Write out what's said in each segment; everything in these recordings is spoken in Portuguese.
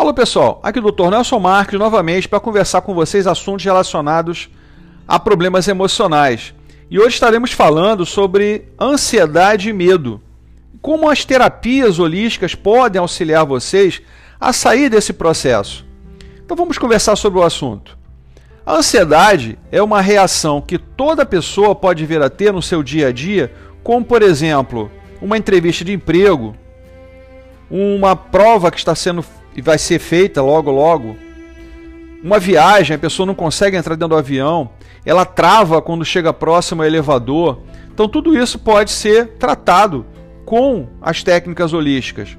Alô pessoal, aqui é o Dr. Nelson Marques novamente para conversar com vocês assuntos relacionados a problemas emocionais. E hoje estaremos falando sobre ansiedade e medo. Como as terapias holísticas podem auxiliar vocês a sair desse processo. Então vamos conversar sobre o assunto. A ansiedade é uma reação que toda pessoa pode vir a ter no seu dia a dia, como por exemplo, uma entrevista de emprego, uma prova que está sendo e vai ser feita logo logo, uma viagem, a pessoa não consegue entrar dentro do avião, ela trava quando chega próximo ao elevador. Então tudo isso pode ser tratado com as técnicas holísticas.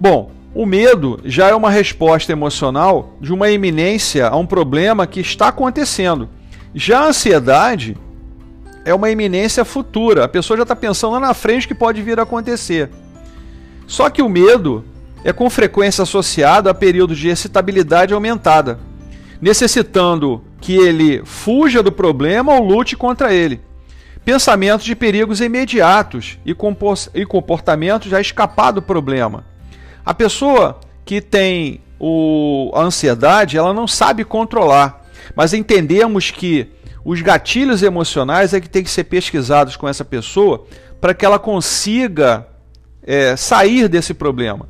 Bom, o medo já é uma resposta emocional de uma iminência a um problema que está acontecendo. Já a ansiedade é uma iminência futura. A pessoa já está pensando lá na frente que pode vir a acontecer. Só que o medo é com frequência associado a períodos de excitabilidade aumentada, necessitando que ele fuja do problema ou lute contra ele. Pensamentos de perigos imediatos e comportamentos a escapar do problema a pessoa que tem o, a ansiedade, ela não sabe controlar, mas entendemos que os gatilhos emocionais é que tem que ser pesquisados com essa pessoa para que ela consiga é, sair desse problema.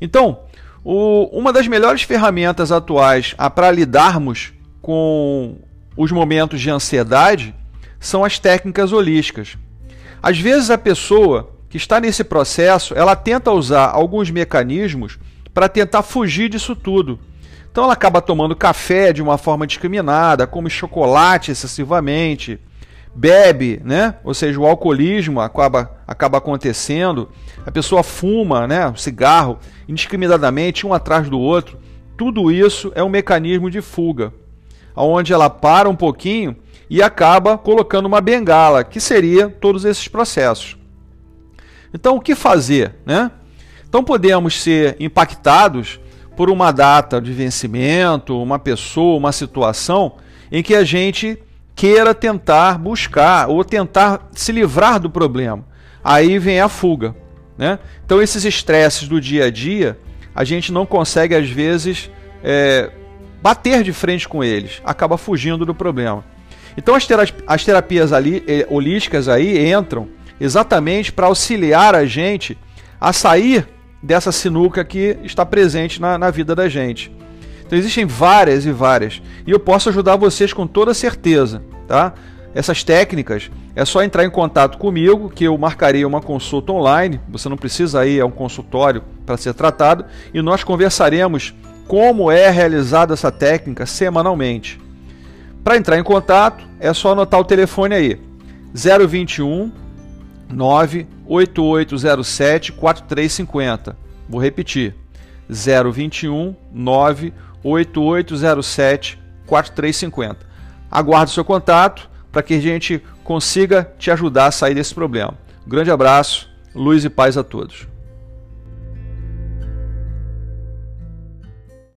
Então, o, uma das melhores ferramentas atuais para lidarmos com os momentos de ansiedade são as técnicas holísticas. Às vezes a pessoa que está nesse processo, ela tenta usar alguns mecanismos para tentar fugir disso tudo. Então ela acaba tomando café de uma forma discriminada, come chocolate excessivamente, bebe, né? Ou seja, o alcoolismo acaba, acaba acontecendo. A pessoa fuma, né? cigarro indiscriminadamente um atrás do outro. Tudo isso é um mecanismo de fuga, onde ela para um pouquinho e acaba colocando uma bengala, que seria todos esses processos. Então, o que fazer? Né? Então, podemos ser impactados por uma data de vencimento, uma pessoa, uma situação em que a gente queira tentar buscar ou tentar se livrar do problema. Aí vem a fuga. Né? Então, esses estresses do dia a dia, a gente não consegue, às vezes, é, bater de frente com eles, acaba fugindo do problema. Então, as terapias ali, eh, holísticas aí entram exatamente para auxiliar a gente a sair dessa sinuca que está presente na, na vida da gente. Então existem várias e várias. E eu posso ajudar vocês com toda certeza, tá? Essas técnicas é só entrar em contato comigo, que eu marcarei uma consulta online. Você não precisa ir a um consultório para ser tratado e nós conversaremos como é realizada essa técnica semanalmente. Para entrar em contato, é só anotar o telefone aí: 021 98807 4350. Vou repetir. 021 98807 4350. Aguardo o seu contato para que a gente consiga te ajudar a sair desse problema. Um grande abraço, luz e paz a todos.